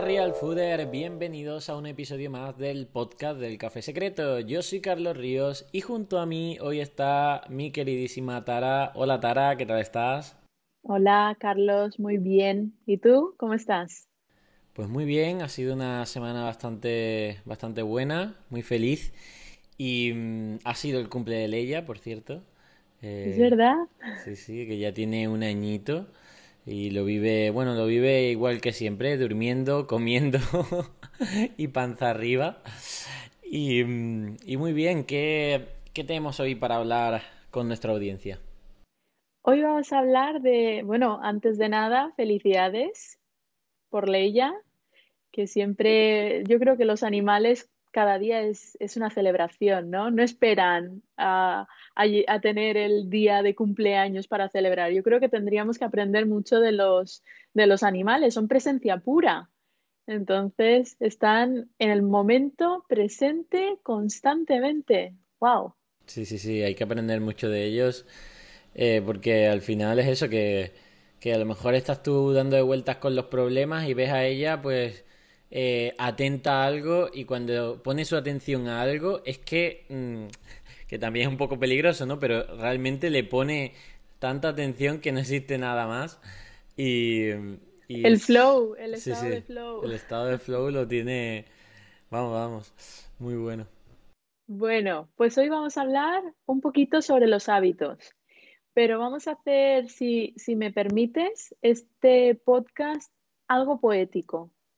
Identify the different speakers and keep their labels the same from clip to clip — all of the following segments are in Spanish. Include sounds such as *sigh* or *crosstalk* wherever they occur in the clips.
Speaker 1: Real Fooder, bienvenidos a un episodio más del podcast del Café Secreto. Yo soy Carlos Ríos y junto a mí hoy está mi queridísima Tara. Hola Tara, ¿qué tal estás?
Speaker 2: Hola Carlos, muy bien. ¿Y tú? ¿Cómo estás?
Speaker 1: Pues muy bien, ha sido una semana bastante, bastante buena, muy feliz. Y mm, ha sido el cumple de Leia, por cierto.
Speaker 2: ¿Es verdad?
Speaker 1: Sí, sí, que ya tiene un añito. Y lo vive, bueno, lo vive igual que siempre, durmiendo, *laughs* comiendo *laughs* y panza arriba. Y, mm, y muy bien, ¿qué, ¿qué tenemos hoy para hablar con nuestra audiencia?
Speaker 2: Hoy vamos a hablar de, bueno, antes de nada, felicidades por Leia, que siempre, yo creo que los animales cada día es, es una celebración, ¿no? No esperan a, a, tener el día de cumpleaños para celebrar. Yo creo que tendríamos que aprender mucho de los, de los animales, son presencia pura. Entonces, están en el momento presente constantemente. ¡Wow!
Speaker 1: Sí, sí, sí, hay que aprender mucho de ellos, eh, porque al final es eso, que, que a lo mejor estás tú dando de vueltas con los problemas y ves a ella, pues eh, atenta a algo y cuando pone su atención a algo es que, mm, que también es un poco peligroso, ¿no? Pero realmente le pone tanta atención que no existe nada más y...
Speaker 2: el flow, el estado de flow.
Speaker 1: El estado de flow lo tiene, vamos, vamos, muy bueno.
Speaker 2: Bueno, pues hoy vamos a hablar un poquito sobre los hábitos, pero vamos a hacer, si, si me permites, este podcast algo poético,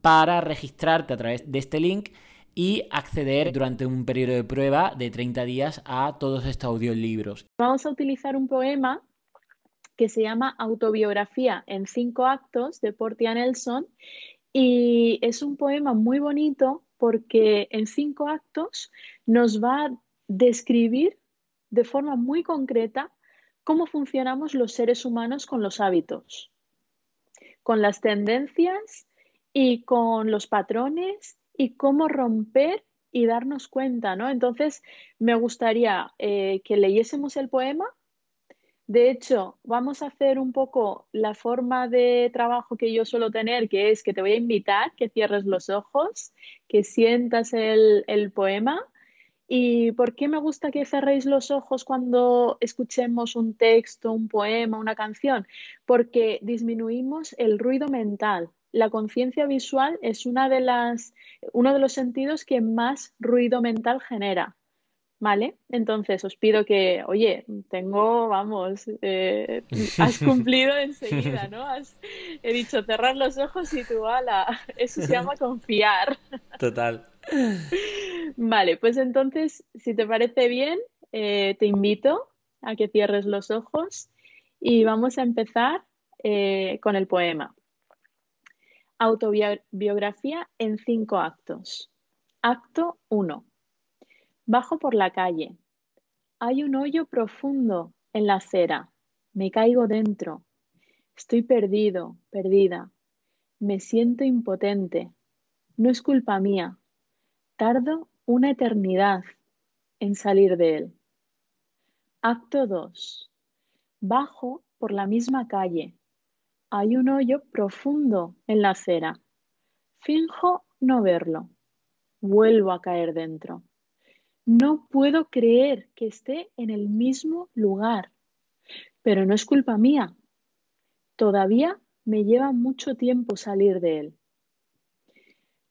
Speaker 1: para registrarte a través de este link y acceder durante un periodo de prueba de 30 días a todos estos audiolibros.
Speaker 2: Vamos a utilizar un poema que se llama Autobiografía en cinco actos de Portia Nelson y es un poema muy bonito porque en cinco actos nos va a describir de forma muy concreta cómo funcionamos los seres humanos con los hábitos, con las tendencias y con los patrones y cómo romper y darnos cuenta, ¿no? Entonces, me gustaría eh, que leyésemos el poema. De hecho, vamos a hacer un poco la forma de trabajo que yo suelo tener, que es que te voy a invitar, que cierres los ojos, que sientas el, el poema. ¿Y por qué me gusta que cerréis los ojos cuando escuchemos un texto, un poema, una canción? Porque disminuimos el ruido mental la conciencia visual es una de las, uno de los sentidos que más ruido mental genera. ¿Vale? Entonces os pido que, oye, tengo, vamos, eh, *laughs* has cumplido enseguida, ¿no? he dicho cerrar los ojos y tú, ala, *laughs* eso se llama confiar. *laughs*
Speaker 1: Total.
Speaker 2: Vale, pues entonces, si te parece bien, eh, te invito a que cierres los ojos y vamos a empezar eh, con el poema. Autobiografía en cinco actos. Acto 1. Bajo por la calle. Hay un hoyo profundo en la acera. Me caigo dentro. Estoy perdido, perdida. Me siento impotente. No es culpa mía. Tardo una eternidad en salir de él. Acto 2. Bajo por la misma calle. Hay un hoyo profundo en la acera. Finjo no verlo. Vuelvo a caer dentro. No puedo creer que esté en el mismo lugar. Pero no es culpa mía. Todavía me lleva mucho tiempo salir de él.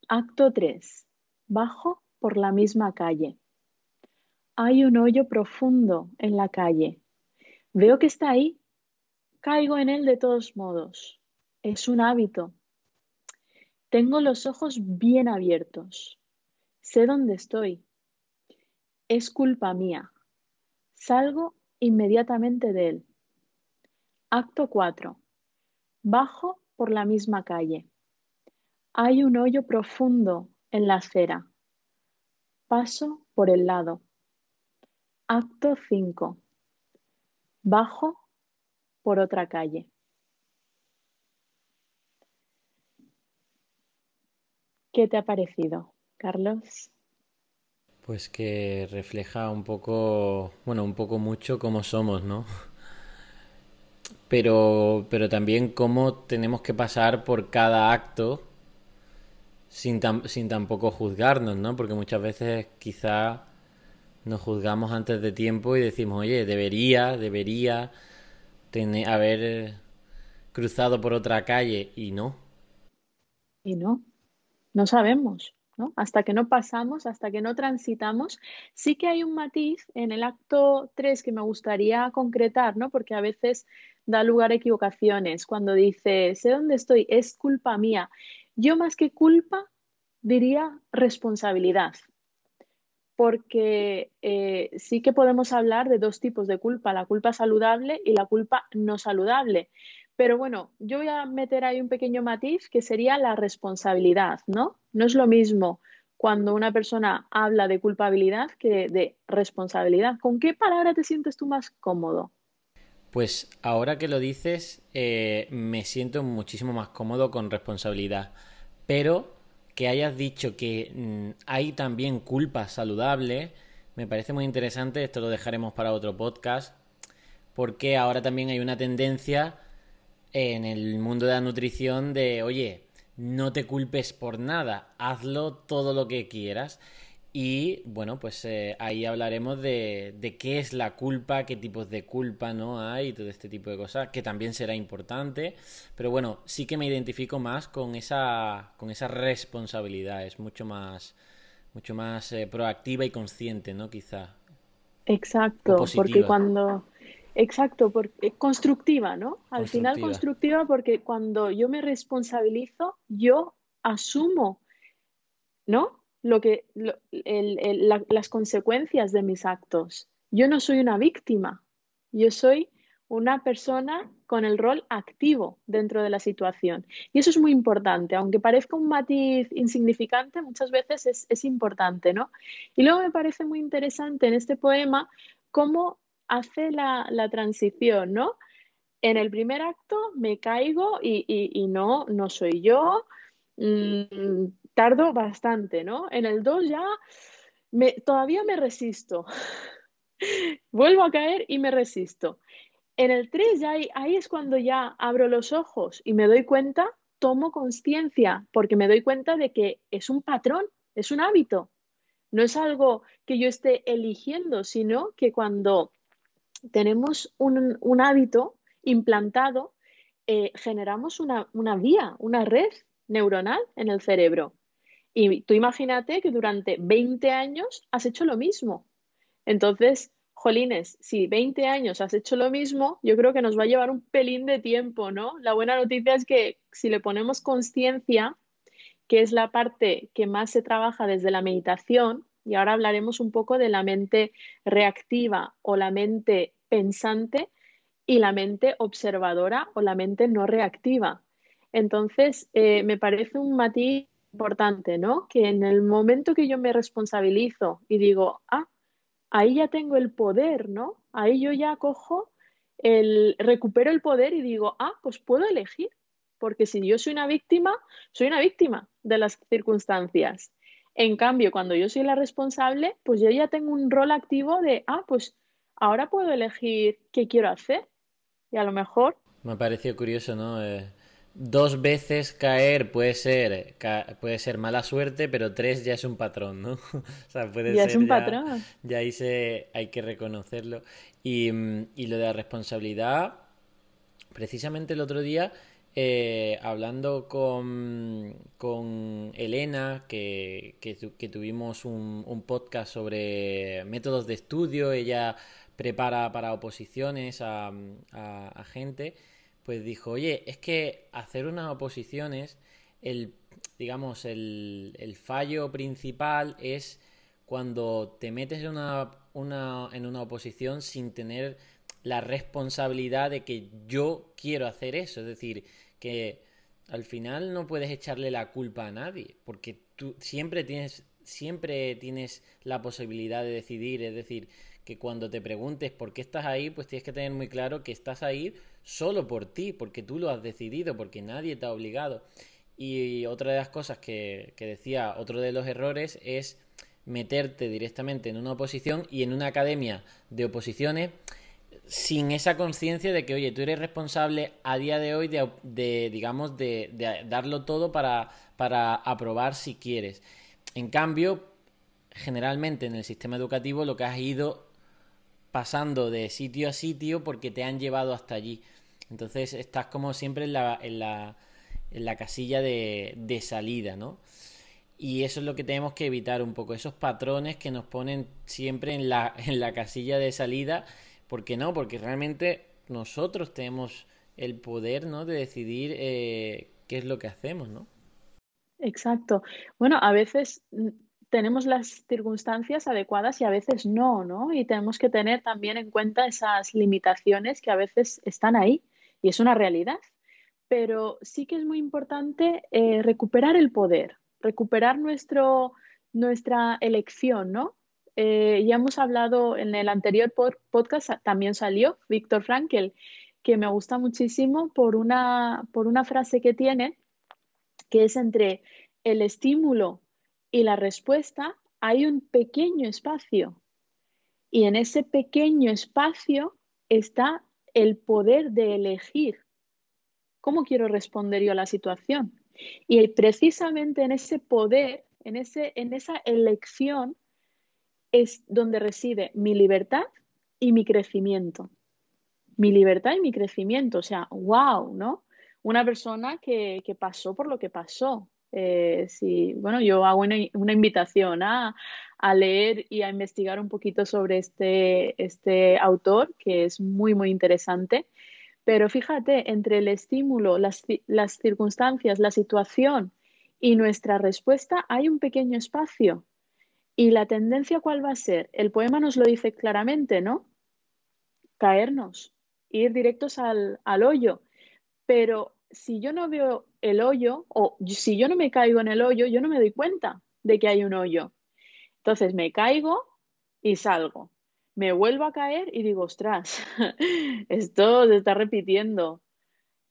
Speaker 2: Acto 3. Bajo por la misma calle. Hay un hoyo profundo en la calle. Veo que está ahí, Caigo en él de todos modos. Es un hábito. Tengo los ojos bien abiertos. Sé dónde estoy. Es culpa mía. Salgo inmediatamente de él. Acto 4. Bajo por la misma calle. Hay un hoyo profundo en la acera. Paso por el lado. Acto 5. Bajo por otra calle. ¿Qué te ha parecido, Carlos?
Speaker 1: Pues que refleja un poco, bueno, un poco mucho cómo somos, ¿no? Pero, pero también cómo tenemos que pasar por cada acto sin, sin tampoco juzgarnos, ¿no? Porque muchas veces quizá nos juzgamos antes de tiempo y decimos, oye, debería, debería tener, haber cruzado por otra calle y no.
Speaker 2: Y no, no sabemos. Hasta que no pasamos, hasta que no transitamos, sí que hay un matiz en el acto 3 que me gustaría concretar, ¿no? Porque a veces da lugar a equivocaciones. Cuando dice, sé dónde estoy, es culpa mía. Yo más que culpa diría responsabilidad, porque eh, sí que podemos hablar de dos tipos de culpa, la culpa saludable y la culpa no saludable. Pero bueno, yo voy a meter ahí un pequeño matiz que sería la responsabilidad, ¿no? No es lo mismo cuando una persona habla de culpabilidad que de responsabilidad. ¿Con qué palabra te sientes tú más cómodo?
Speaker 1: Pues ahora que lo dices, eh, me siento muchísimo más cómodo con responsabilidad. Pero que hayas dicho que mm, hay también culpa saludable, me parece muy interesante. Esto lo dejaremos para otro podcast. Porque ahora también hay una tendencia en el mundo de la nutrición de, oye, no te culpes por nada, hazlo todo lo que quieras. Y bueno, pues eh, ahí hablaremos de, de, qué es la culpa, qué tipos de culpa no hay y todo este tipo de cosas, que también será importante. Pero bueno, sí que me identifico más con esa, con esa responsabilidad, es mucho más, mucho más eh, proactiva y consciente, ¿no? Quizá.
Speaker 2: Exacto, porque cuando Exacto, porque constructiva, ¿no? Al final constructiva porque cuando yo me responsabilizo, yo asumo, ¿no? Lo que, las consecuencias de mis actos. Yo no soy una víctima, yo soy una persona con el rol activo dentro de la situación. Y eso es muy importante, aunque parezca un matiz insignificante, muchas veces es, importante, ¿no? Y luego me parece muy interesante en este poema cómo hace la, transición, ¿no? En el primer acto me caigo y, no, no soy yo, mm, tardo bastante, ¿no? En el 2 ya me, todavía me resisto, *laughs* vuelvo a caer y me resisto. En el 3 ya ahí es cuando ya abro los ojos y me doy cuenta, tomo conciencia, porque me doy cuenta de que es un patrón, es un hábito. No es algo que yo esté eligiendo, sino que cuando tenemos un, hábito implantado, eh, generamos una, vía, una red neuronal en el cerebro. Y tú imagínate que durante 20 años has hecho lo mismo. Entonces, jolines, si 20 años has hecho lo mismo, yo creo que nos va a llevar un pelín de tiempo, ¿no? La buena noticia es que si le ponemos conciencia, que es la parte que más se trabaja desde la meditación, y ahora hablaremos un poco de la mente reactiva o la mente pensante y la mente observadora o la mente no reactiva. Entonces, eh, me parece un matiz importante, ¿no? Que en el momento que yo me responsabilizo y digo, ah, ahí ya tengo el poder, ¿no? Ahí yo ya cojo el, recupero el poder y digo, ah, pues puedo elegir, porque si yo soy una víctima, soy una víctima de las circunstancias. En cambio, cuando yo soy la responsable, pues yo ya tengo un rol activo de, ah, pues ahora puedo elegir qué quiero hacer. Y a lo mejor...
Speaker 1: Me ha parecido curioso, ¿no? Eh, dos veces caer puede ser, puede ser mala suerte, pero tres ya es un patrón, ¿no? *laughs* o
Speaker 2: sea, puede ya es un patrón.
Speaker 1: Ya ahí se, hay que reconocerlo. Y, y lo de la responsabilidad, precisamente el otro día eh, hablando con, con Elena, que, que, tuvimos un, un, podcast sobre métodos de estudio, ella prepara para oposiciones a, a, gente, pues dijo, oye, es que hacer unas oposiciones, el, digamos, el, el fallo principal es cuando te metes en una, una, en una oposición sin tener la responsabilidad de que yo quiero hacer eso. Es decir, que al final no puedes echarle la culpa a nadie, porque tú siempre tienes, siempre tienes la posibilidad de decidir, es decir, que cuando te preguntes por qué estás ahí, pues tienes que tener muy claro que estás ahí solo por ti, porque tú lo has decidido, porque nadie te ha obligado. Y otra de las cosas que, decía, otro de los errores es meterte directamente en una oposición y en una academia de oposiciones sin esa conciencia de que, oye, tú eres responsable a día de hoy de, digamos, de, darlo todo para, para aprobar si quieres. En cambio, generalmente en el sistema educativo lo que has ido pasando de sitio a sitio porque te han llevado hasta allí. Entonces estás como siempre en la, en la, en la casilla de, de salida, ¿no? Y eso es lo que tenemos que evitar un poco, esos patrones que nos ponen siempre en la, *laughs* en la casilla de salida ¿Por qué no? Porque realmente nosotros tenemos el poder, ¿no? De decidir eh, qué es lo que hacemos, ¿no?
Speaker 2: Exacto. Bueno, a veces mm, tenemos las circunstancias adecuadas y a veces no, ¿no? Y tenemos que tener también en cuenta esas limitaciones que a veces están ahí y es una realidad. Pero sí que es muy importante eh, recuperar el poder, recuperar nuestro, nuestra elección, ¿no? Eh, ya hemos hablado en el anterior podcast, también salió Víctor Frankel, que me gusta muchísimo por una, por una frase que tiene, que es entre el estímulo y la respuesta hay un pequeño espacio. Y en ese pequeño espacio está el poder de elegir cómo quiero responder yo a la situación. Y precisamente en ese poder, en, ese, en esa elección, es donde reside mi libertad y mi crecimiento. Mi libertad y mi crecimiento. O sea, wow, ¿no? Una persona que, pasó por lo que pasó. Eh, bueno, yo hago una, invitación a, leer y a investigar un poquito sobre este, este autor, que es muy, muy interesante. Pero fíjate, entre el estímulo, las, las circunstancias, la situación y nuestra respuesta hay un pequeño espacio ¿Y la tendencia cuál va a ser? El poema nos lo dice claramente, ¿no? Caernos, ir directos al, hoyo. Pero si yo no veo el hoyo o si yo no me caigo en el hoyo, yo no me doy cuenta de que hay un hoyo. Entonces me caigo y salgo. Me vuelvo a caer y digo, ostras, *laughs* esto se está repitiendo.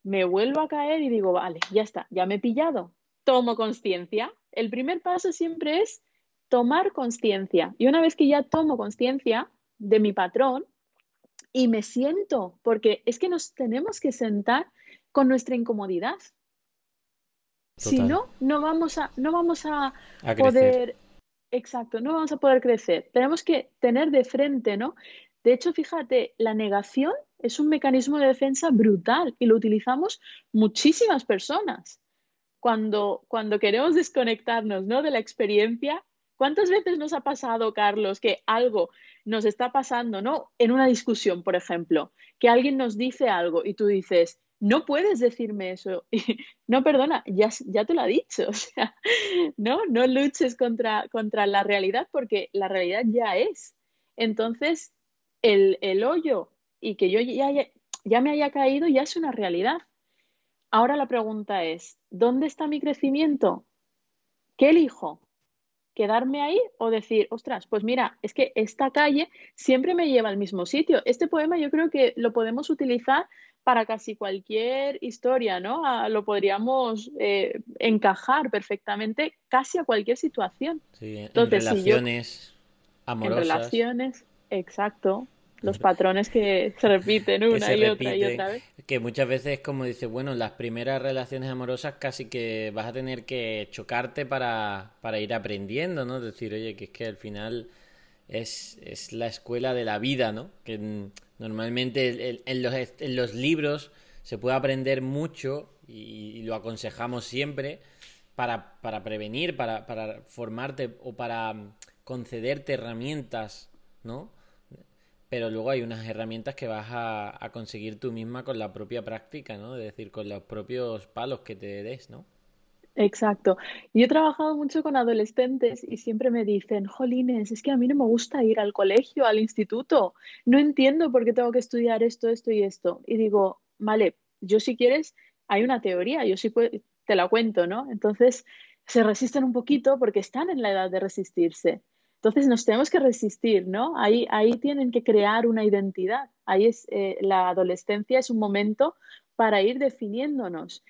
Speaker 2: Me vuelvo a caer y digo, vale, ya está, ya me he pillado. Tomo conciencia. El primer paso siempre es tomar conciencia. Y una vez que ya tomo conciencia de mi patrón y me siento, porque es que nos tenemos que sentar con nuestra incomodidad. Si no, no vamos a, no vamos a, poder, exacto, no vamos a poder crecer. Tenemos que tener de frente, ¿no? De hecho, fíjate, la negación es un mecanismo de defensa brutal y lo utilizamos muchísimas personas. Cuando, cuando queremos desconectarnos ¿no? de la experiencia, ¿Cuántas veces nos ha pasado, Carlos, que algo nos está pasando, ¿no? En una discusión, por ejemplo, que alguien nos dice algo y tú dices, no puedes decirme eso. *laughs* no, perdona, ya, ya te lo ha dicho. *laughs* No, no luches contra, contra la realidad porque la realidad ya es. Entonces, el, el hoyo y que yo ya, ya me haya caído ya es una realidad. Ahora la pregunta es, ¿dónde está mi crecimiento? ¿Qué elijo? quedarme ahí o decir, ostras, pues mira, es que esta calle siempre me lleva al mismo sitio. Este poema yo creo que lo podemos utilizar para casi cualquier historia, ¿no? Ah, lo podríamos eh, encajar perfectamente casi a cualquier situación.
Speaker 1: Sí, en relaciones amorosas.
Speaker 2: En relaciones, exacto los patrones que se repiten *laughs* una y otra y otra vez.
Speaker 1: Que muchas veces, como dice, bueno, las primeras relaciones amorosas casi que vas a tener que chocarte para, para ir aprendiendo, ¿no? Decir, oye, que es que al final es, es la escuela de la vida, ¿no? Que normalmente en, los, en los libros se puede aprender mucho y, lo aconsejamos siempre para, para prevenir, para, para formarte o para concederte herramientas, ¿no? pero luego hay unas herramientas que vas a, conseguir tú misma con la propia práctica, ¿no? Es decir, con los propios palos que te des, ¿no?
Speaker 2: Exacto. Yo he trabajado mucho con adolescentes y siempre me dicen, jolines, es que a mí no me gusta ir al colegio, al instituto. No entiendo por qué tengo que estudiar esto, esto y esto. Y digo, vale, yo si quieres hay una teoría, yo sí te la cuento, ¿no? Entonces se resisten un poquito porque están en la edad de resistirse. Entonces nos tenemos que resistir, ¿no? Ahí, ahí tienen que crear una identidad. Ahí es eh, la adolescencia es un momento para ir definiéndonos.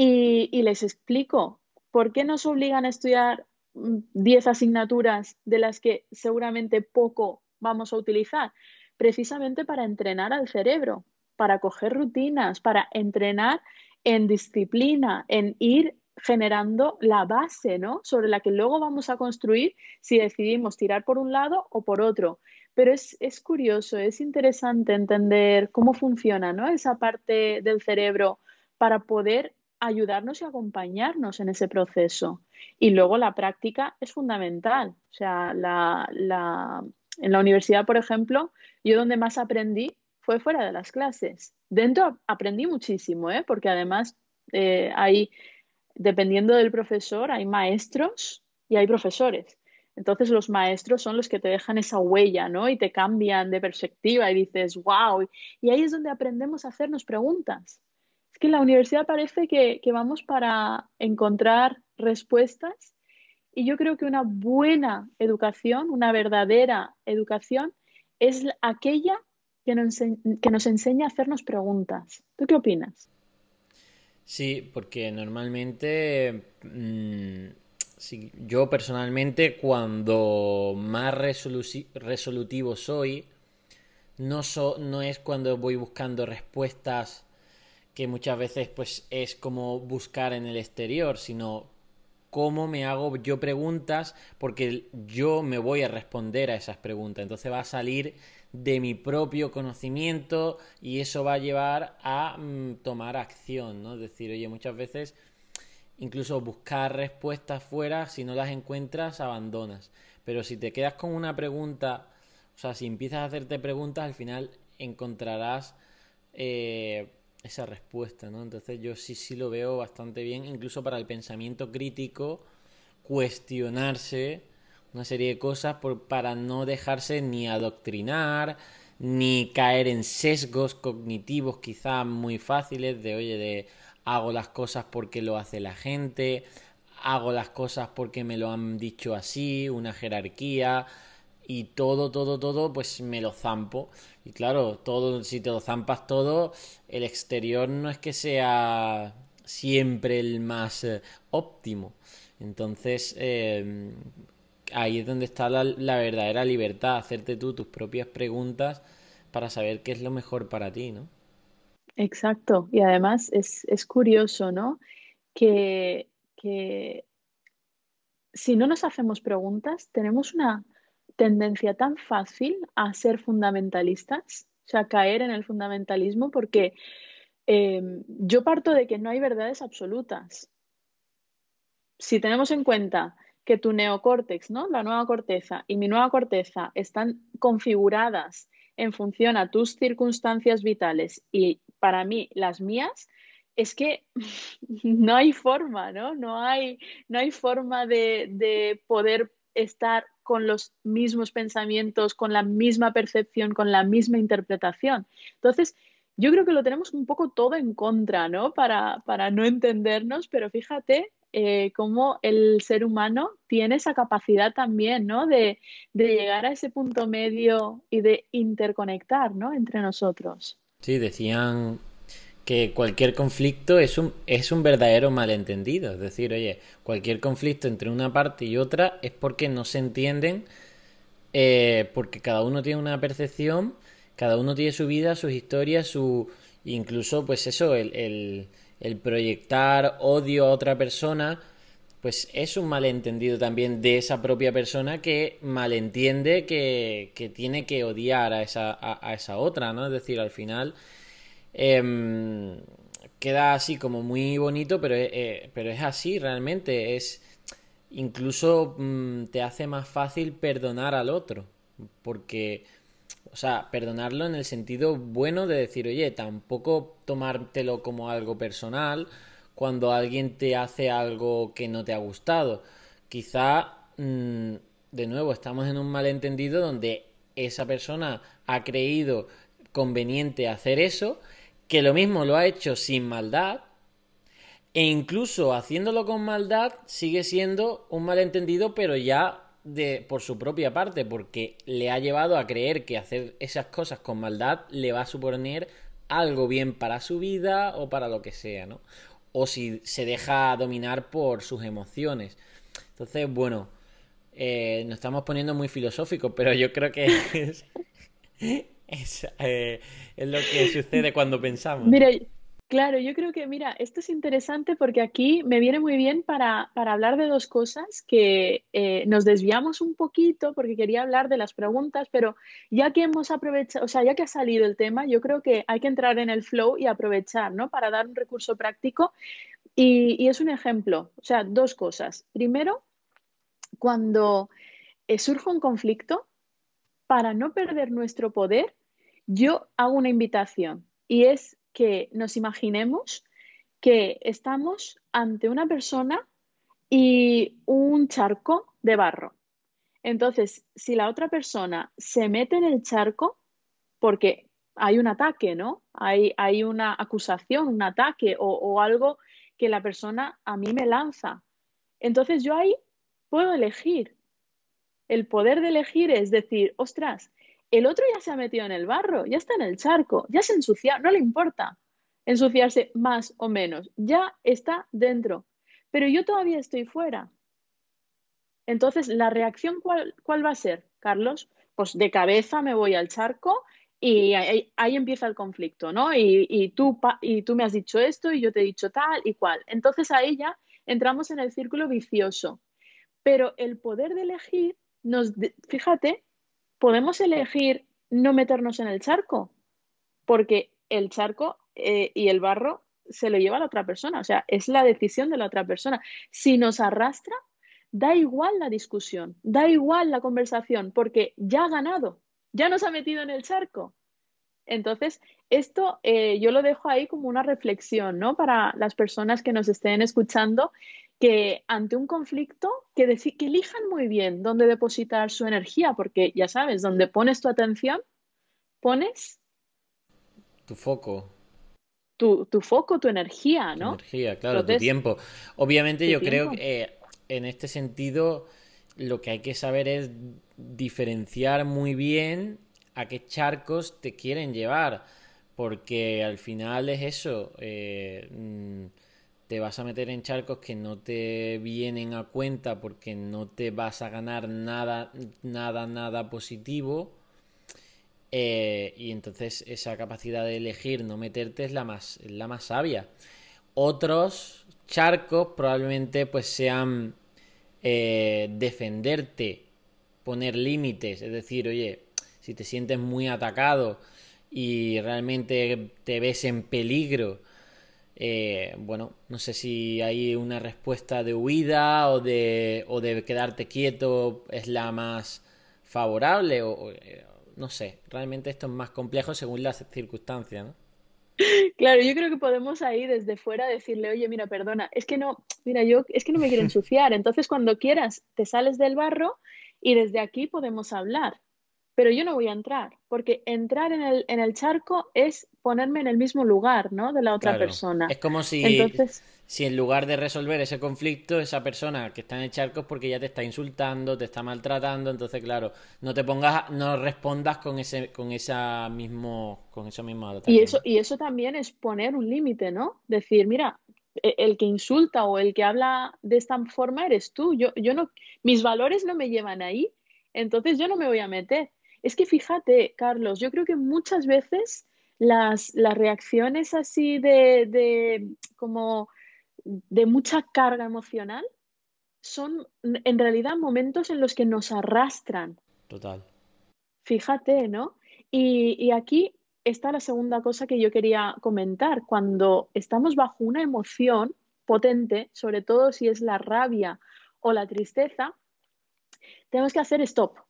Speaker 2: Y, les explico por qué nos obligan a estudiar 10 mm, asignaturas de las que seguramente poco vamos a utilizar, precisamente para entrenar al cerebro, para coger rutinas, para entrenar en disciplina, en ir generando la base, ¿no? Sobre la que luego vamos a construir si decidimos tirar por un lado o por otro. Pero es, es curioso, es interesante entender cómo funciona, ¿no? Esa parte del cerebro para poder ayudarnos y acompañarnos en ese proceso. Y luego la práctica es fundamental. O sea, la, la, en la universidad, por ejemplo, yo donde más aprendí fue fuera de las clases. Dentro aprendí muchísimo, ¿eh? porque además eh, hay dependiendo del profesor, hay maestros y hay profesores. Entonces los maestros son los que te dejan esa huella, ¿no? Y te cambian de perspectiva y dices, wow. Y ahí es donde aprendemos a hacernos preguntas. Es que en la universidad parece que, vamos para encontrar respuestas y yo creo que una buena educación, una verdadera educación, es aquella que nos, enseña a hacernos preguntas. ¿Tú qué opinas?
Speaker 1: Sí, porque normalmente mm, yo personalmente cuando más resolutivo soy, no es cuando voy buscando respuestas que muchas veces pues es como buscar en el exterior, sino cómo me hago yo preguntas porque yo me voy a responder a esas preguntas. Entonces va a salir de mi propio conocimiento y eso va a llevar a mm, tomar acción, ¿no? Es decir, oye, muchas veces incluso buscar respuestas fuera, si no las encuentras, abandonas. Pero si te quedas con una pregunta, o sea, si empiezas a hacerte preguntas, al final encontrarás eh, esa respuesta, ¿no? Entonces yo sí, sí lo veo bastante bien, incluso para el pensamiento crítico, cuestionarse una serie de cosas para no dejarse ni adoctrinar, ni caer en sesgos cognitivos quizá muy fáciles de, oye, de hago las cosas porque lo hace la gente, hago las cosas porque me lo han dicho así, una jerarquía y todo, todo, todo, pues me lo zampo. Y claro, todo, si te lo zampas todo, el exterior no es que sea siempre el más eh, óptimo. Entonces, eh, ahí es donde está la, verdadera libertad, hacerte tú tus propias preguntas para saber qué es lo mejor para ti, ¿no?
Speaker 2: Exacto. Y además es, curioso, ¿no? Que, que si no nos hacemos preguntas, tenemos una tendencia tan fácil a ser fundamentalistas, o sea, caer en el fundamentalismo, porque em, yo parto de que no hay verdades absolutas. Si tenemos en cuenta que tu neocórtex, ¿no? La nueva corteza y mi nueva corteza están configuradas en función a tus circunstancias vitales y para mí las mías, es que *laughs* no hay forma, ¿no? No hay, no hay forma de, de poder estar con los mismos pensamientos, con la misma percepción, con la misma interpretación. Entonces, yo creo que lo tenemos un poco todo en contra, ¿no? Para, para no entendernos, pero fíjate eh, cómo el ser humano tiene esa capacidad también, ¿no? De, llegar a ese punto medio y de interconectar, ¿no? Entre nosotros.
Speaker 1: Sí, decían que cualquier conflicto es un, es un verdadero malentendido. Es decir, oye, cualquier conflicto entre una parte y otra es porque no se entienden, eh, porque cada uno tiene una percepción, cada uno tiene su vida, sus historias, su incluso pues eso, el el proyectar odio a otra persona, pues es un malentendido también de esa propia persona que malentiende que, que tiene que odiar a esa, a, esa otra, ¿no? Es decir, al final em, queda así como muy bonito, pero, eh, pero es así realmente, es incluso mm, te hace más fácil perdonar al otro, porque o sea, perdonarlo en el sentido bueno de decir, oye, tampoco tomártelo como algo personal cuando alguien te hace algo que no te ha gustado. Quizá, mm, de nuevo, estamos en un malentendido donde esa persona ha creído conveniente hacer eso, que lo mismo lo ha hecho sin maldad, E incluso haciéndolo con maldad sigue siendo un malentendido, pero ya de, por su propia parte, porque le ha llevado a creer que hacer esas cosas con maldad le va a suponer algo bien para su vida o para lo que sea, ¿no? O si se deja dominar por sus emociones. Entonces, bueno, eh, nos estamos poniendo muy filosóficos, pero yo creo que *laughs* es, eh, es, lo que sucede cuando pensamos.
Speaker 2: Mira, Claro, yo creo que, mira, esto es interesante porque aquí me viene muy bien para, hablar de dos cosas que eh, nos desviamos un poquito porque quería hablar de las preguntas, pero ya que hemos aprovechado, o sea, ya que ha salido el tema, yo creo que hay que entrar en el flow y aprovechar, ¿no? Para dar un recurso práctico. Y, es un ejemplo, o sea, dos cosas. Primero, cuando eh, surge un conflicto, para no perder nuestro poder, yo hago una invitación y es que nos imaginemos que estamos ante una persona y un charco de barro. Entonces, si la otra persona se mete en el charco, porque hay un ataque, ¿no? Hay, hay una acusación, un ataque o, o algo que la persona a mí me lanza. Entonces yo ahí puedo elegir. El poder de elegir es decir, ostras, el otro ya se ha metido en el barro, ya está en el charco, ya se ha ensuciado, no le importa ensuciarse más o menos, ya está dentro, pero yo todavía estoy fuera. Entonces, ¿la reacción cuál, va a ser, Carlos? Pues de cabeza me voy al charco y ahí, empieza el conflicto, ¿no? Y, tú, y tú me has dicho esto y yo te he dicho tal y cual. Entonces ahí ya entramos en el círculo vicioso. Pero el poder de elegir, nos, fíjate, podemos elegir no meternos en el charco, porque el charco eh, y el barro se lo lleva a la otra persona, o sea, es la decisión de la otra persona. Si nos arrastra, da igual la discusión, da igual la conversación, porque ya ha ganado, ya nos ha metido en el charco. Entonces, esto eh, yo lo dejo ahí como una reflexión, ¿no? Para las personas que nos estén escuchando, que ante un conflicto, que, que elijan muy bien dónde depositar su energía, porque ya sabes, donde pones tu atención, pones
Speaker 1: tu foco.
Speaker 2: Tu, tu foco, tu energía, ¿no?
Speaker 1: Tu energía, claro, tu tiempo. Obviamente yo creo que eh, en este sentido lo que hay que saber es diferenciar muy bien a qué charcos te quieren llevar, porque al final es eso, eh, mm, te vas a meter en charcos que no te vienen a cuenta porque no te vas a ganar nada, nada, nada positivo. Eh, y entonces esa capacidad de elegir no meterte es la más, la más sabia. Otros charcos probablemente pues sean eh, defenderte, poner límites, es decir, oye, si te sientes muy atacado y realmente te ves en peligro, eh, bueno, no sé si hay una respuesta de huida o de, o de quedarte quieto es la más favorable o, eh, no sé, realmente esto es más complejo según las circunstancias, ¿no?
Speaker 2: Claro, yo creo que podemos ahí desde fuera decirle, oye, mira, perdona, es que no, mira, yo es que no me quiero *laughs* ensuciar, entonces cuando quieras te sales del barro y desde aquí podemos hablar pero yo no voy a entrar, porque entrar en el, en el charco es ponerme en el mismo lugar, ¿no? De la otra persona.
Speaker 1: Es como si, Entonces... si en lugar de resolver ese conflicto, esa persona que está en el charco es porque ya te está insultando, te está maltratando, entonces claro, no te pongas, no respondas con ese, con esa mismo, con eso mismo
Speaker 2: Y eso, y eso también es poner un límite, ¿no? Decir, mira, e, el que insulta o el que habla de esta forma eres tú. Yo, yo no, mis valores no me llevan ahí, entonces yo no me voy a meter. Es que fíjate, Carlos, yo creo que muchas veces las, reacciones así de, de, como de mucha carga emocional son en realidad momentos en los que nos arrastran.
Speaker 1: Total.
Speaker 2: Fíjate, ¿no? Y, y aquí está la segunda cosa que yo quería comentar. Cuando estamos bajo una emoción potente, sobre todo si es la rabia o la tristeza, tenemos que hacer stop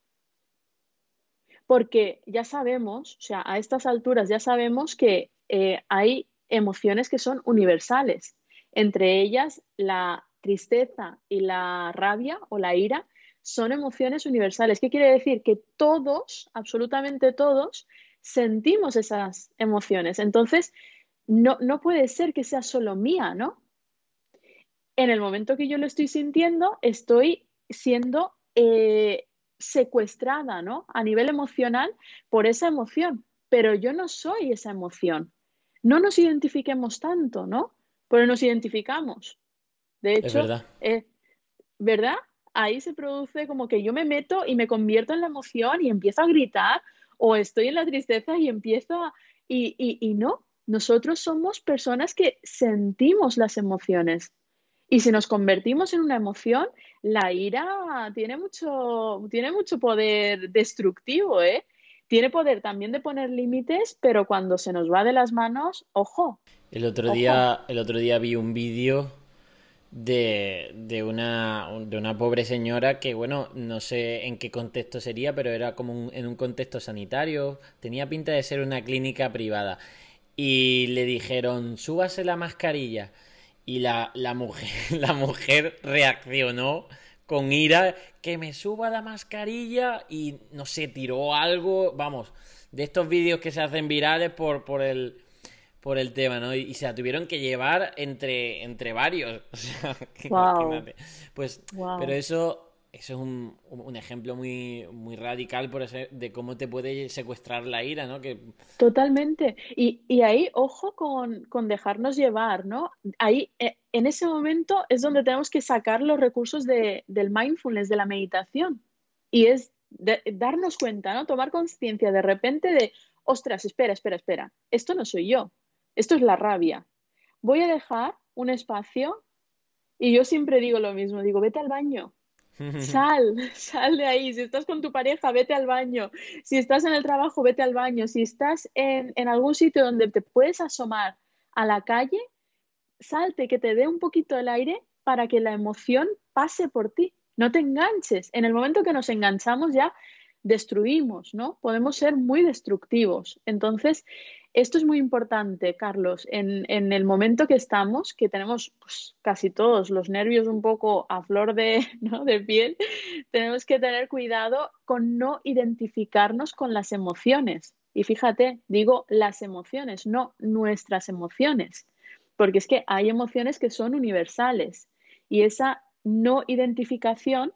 Speaker 2: porque ya sabemos, o sea, a estas alturas ya sabemos que eh, hay emociones que son universales, entre ellas la tristeza y la rabia o la ira son emociones universales. ¿Qué quiere decir? Que todos, absolutamente todos, sentimos esas emociones. Entonces, no, no puede ser que sea solo mía, ¿no? en el momento que yo lo estoy sintiendo, estoy siendo eh, secuestrada, ¿no? A nivel emocional por esa emoción, pero yo no soy esa emoción. No nos identifiquemos tanto, ¿no? Pero nos identificamos. De hecho,
Speaker 1: verdad.
Speaker 2: Eh, ¿verdad? Ahí se produce como que yo me meto y me convierto en la emoción y empiezo a gritar o estoy en la tristeza y empiezo a... Y, y, y no, nosotros somos personas que sentimos las emociones. Y si nos convertimos en una emoción, la ira tiene mucho, tiene mucho poder destructivo, ¿eh? Tiene poder también de poner límites, pero cuando se nos va de las manos, ojo.
Speaker 1: El otro día, el otro día vi un vídeo de, de, una, de una pobre señora que, bueno, no sé en qué contexto sería, pero era como en un contexto sanitario. Tenía pinta de ser una clínica privada. Y le dijeron, súbase la mascarilla y la, la, mujer, *laughs* la mujer reaccionó con ira, que me suba la mascarilla y no sé, tiró algo, vamos, de estos vídeos que se hacen virales por, por el por el tema, ¿no? Y, se la tuvieron que llevar entre, entre varios. *laughs* O sea, imagínate. Pues, pero eso eso es un, un, ejemplo muy, muy radical de cómo te puede secuestrar la ira, ¿no? Que...
Speaker 2: Totalmente. Y, y ahí, ojo con, con, dejarnos llevar, ¿no? Ahí, eh, en ese momento es donde tenemos que sacar los recursos de, del mindfulness, de la meditación. Y es darnos cuenta, ¿no? Tomar conciencia de repente de, ostras, espera, espera, espera, esto no soy yo, esto es la rabia. Voy a dejar un espacio y yo siempre digo lo mismo, digo, vete al baño Sal, sal de ahí. Si estás con tu pareja, vete al baño. Si estás en el trabajo, vete al baño. Si estás en, en algún sitio donde te puedes asomar a la calle, salte, que te dé un poquito el aire para que la emoción pase por ti. No te enganches. En el momento que nos enganchamos ya destruimos, ¿no? Podemos ser muy destructivos. Entonces, esto es muy importante, Carlos, en, el momento que estamos, que tenemos pues, casi todos los nervios un poco a flor de, *laughs* de piel, tenemos que tener cuidado con no identificarnos con las emociones. Y fíjate, digo las emociones, no nuestras emociones, porque es que hay emociones que son universales y esa no identificación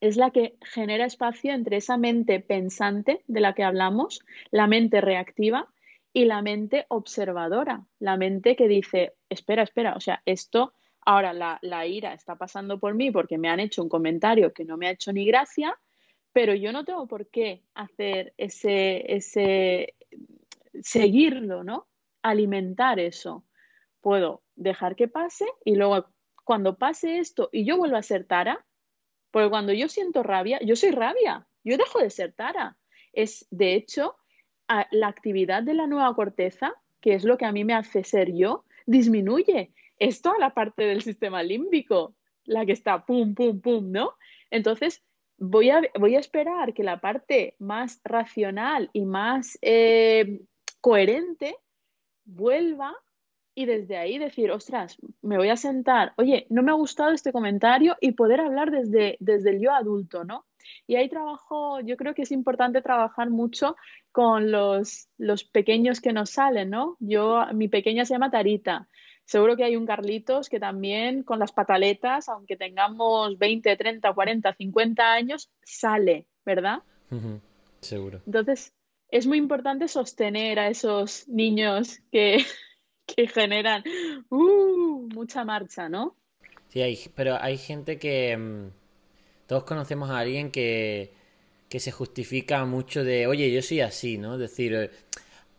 Speaker 2: es la que genera espacio entre esa mente pensante de la que hablamos, la mente reactiva, y la mente observadora, la mente que dice, espera, espera, o sea, esto, ahora la, la, ira está pasando por mí porque me han hecho un comentario que no me ha hecho ni gracia, pero yo no tengo por qué hacer ese, ese, seguirlo, ¿no? Alimentar eso. Puedo dejar que pase y luego cuando pase esto y yo vuelvo a ser Tara, porque cuando yo siento rabia, yo soy rabia, yo dejo de ser Tara. Es, de hecho, la actividad de la nueva corteza, que es lo que a mí me hace ser yo, disminuye. Es toda la parte del sistema límbico, la que está pum, pum, pum, ¿no? Entonces, voy a, voy a esperar que la parte más racional y más eh, coherente vuelva y desde ahí decir, ostras, me voy a sentar, oye, no me ha gustado este comentario y poder hablar desde, desde el yo adulto, ¿no? Y ahí trabajo, yo creo que es importante trabajar mucho con los, los pequeños que nos salen, ¿no? Yo, mi pequeña se llama Tarita. Seguro que hay un Carlitos que también con las pataletas, aunque tengamos 20, 30, 40, 50 años, sale, ¿verdad?
Speaker 1: Seguro.
Speaker 2: Entonces, es muy importante sostener a esos niños que, *laughs* que generan uh, mucha marcha, ¿no?
Speaker 1: Sí, hay, pero hay gente que... Todos conocemos a alguien que, que se justifica mucho de, oye, yo soy así, ¿no? Es decir, eh,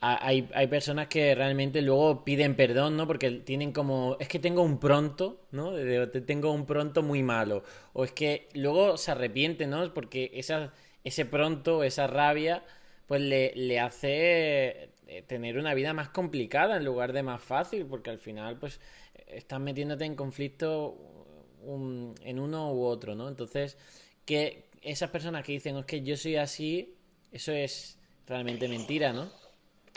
Speaker 1: hay, hay personas que realmente luego piden perdón, ¿no? Porque tienen como, es que tengo un pronto, ¿no? Tengo un pronto muy malo. O es que luego se arrepiente, ¿no? Porque esa, ese pronto, esa rabia, pues le, le hace eh, tener una vida más complicada en lugar de más fácil, porque al final, pues, estás metiéndote en conflicto en uno u otro, ¿no? Entonces, que esas personas que dicen, es que yo soy así, eso es realmente mentira, ¿no?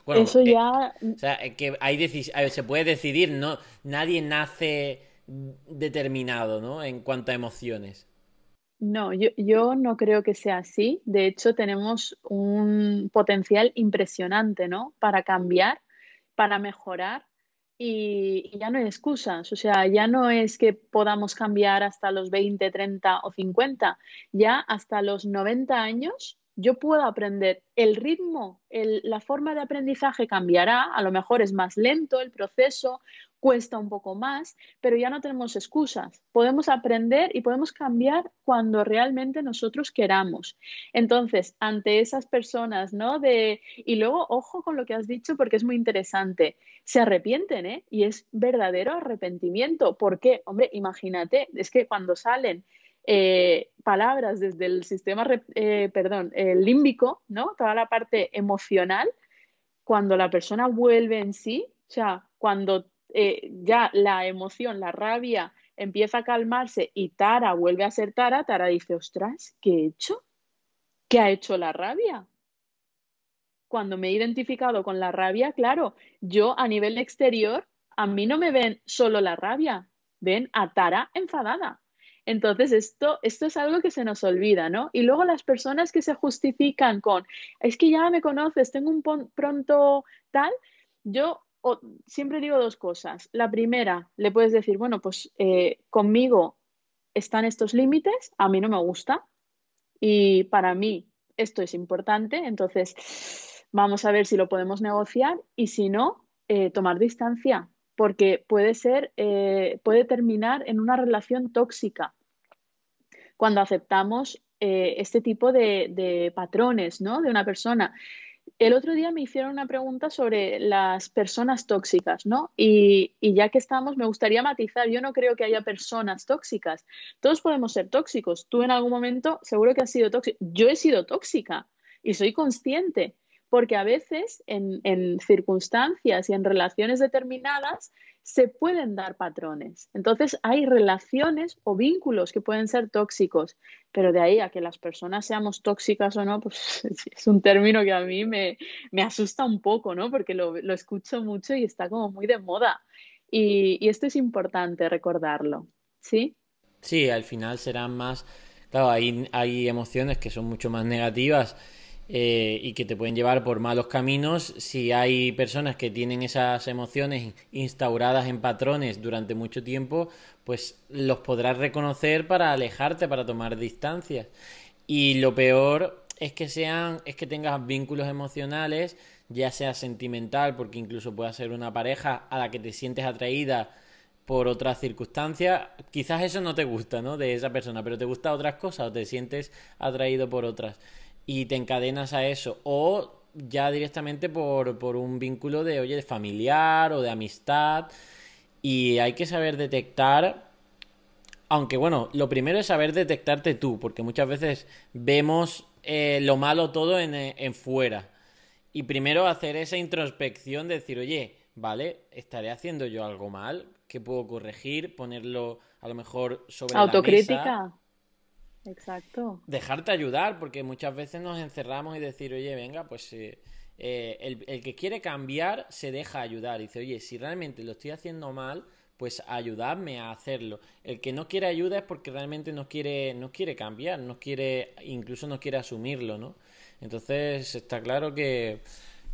Speaker 2: Bueno, eso eh, ya...
Speaker 1: o sea, que hay se puede decidir, ¿no? Nadie nace determinado, ¿no? En cuanto a emociones.
Speaker 2: No, yo, yo, no creo que sea así. De hecho, tenemos un potencial impresionante, ¿no? Para cambiar, para mejorar y, ya no hay excusas. O sea, ya no es que podamos cambiar hasta los 20, 30 o 50. Ya hasta los 90 años yo puedo aprender. El ritmo, la forma de aprendizaje cambiará. A lo mejor es más lento el proceso cuesta un poco más, pero ya no tenemos excusas. Podemos aprender y podemos cambiar cuando realmente nosotros queramos. Entonces, ante esas personas, ¿no? De, y luego, ojo con lo que has dicho porque es muy interesante. Se arrepienten, ¿eh? Y es verdadero arrepentimiento. ¿Por qué? Hombre, imagínate, es que cuando salen eh, palabras desde el sistema, eh, perdón, el límbico, ¿no? Toda la parte emocional, cuando la persona vuelve en sí, o sea, cuando eh, ya la emoción, la rabia empieza a calmarse y Tara vuelve a ser Tara, Tara dice, ostras, ¿qué he hecho? ¿Qué ha hecho la rabia? Cuando me he identificado con la rabia, claro, yo a nivel exterior, a mí no me ven solo la rabia, ven a Tara enfadada. Entonces, esto, esto es algo que se nos olvida, ¿no? Y luego las personas que se justifican con, es que ya me conoces, tengo un pronto tal, yo siempre digo dos cosas. La primera, le puedes decir, bueno, pues eh, conmigo están estos límites, a mí no me gusta y para mí esto es importante, entonces vamos a ver si lo podemos negociar y si no, eh, tomar distancia, porque puede ser, eh, puede terminar en una relación tóxica cuando aceptamos este tipo de, de patrones, ¿no? De una persona. El otro día me hicieron una pregunta sobre las personas tóxicas, ¿no? Y, ya que estamos, me gustaría matizar, yo no creo que haya personas tóxicas. Todos podemos ser tóxicos. Tú en algún momento seguro que has sido tóxico. Yo he sido tóxica y soy consciente porque a veces en, circunstancias y en relaciones determinadas se pueden dar patrones. Entonces hay relaciones o vínculos que pueden ser tóxicos, pero de ahí a que las personas seamos tóxicas o no, pues *laughs* es un término que a mí me, asusta un poco, ¿no? Porque lo, escucho mucho y está como muy de moda. Y, y esto es importante recordarlo, ¿sí?
Speaker 1: Sí, al final serán más, claro, hay, hay emociones que son mucho más negativas eh, y que te pueden llevar por malos caminos. Si hay personas que tienen esas emociones instauradas en patrones durante mucho tiempo, pues los podrás reconocer para alejarte, para tomar distancias. Y lo peor es que sean, es que tengas vínculos emocionales, ya sea sentimental, porque incluso pueda ser una pareja a la que te sientes atraída por otras circunstancias, quizás eso no te gusta, ¿no? De esa persona, pero te gusta otras cosas o te sientes atraído por otras y te encadenas a eso. O ya directamente por, por un vínculo de, oye, de familiar o de amistad. Y hay que saber detectar aunque bueno, lo primero es saber detectarte tú, porque muchas veces vemos eh, lo malo todo en, eh, en, fuera. Y primero hacer esa introspección de decir, oye, vale, estaré haciendo yo algo mal, ¿qué puedo corregir? Ponerlo a lo mejor sobre
Speaker 2: Autocrítica.
Speaker 1: la mesa.
Speaker 2: Exacto.
Speaker 1: Dejarte ayudar, porque muchas veces nos encerramos y decir, oye, venga, pues eh, eh, el, que quiere cambiar se deja ayudar. Y dice, oye, si realmente lo estoy haciendo mal, pues ayudarme a hacerlo. El que no quiere ayuda es porque realmente no quiere, no quiere cambiar, no quiere, incluso no quiere asumirlo, ¿no? Entonces está claro que,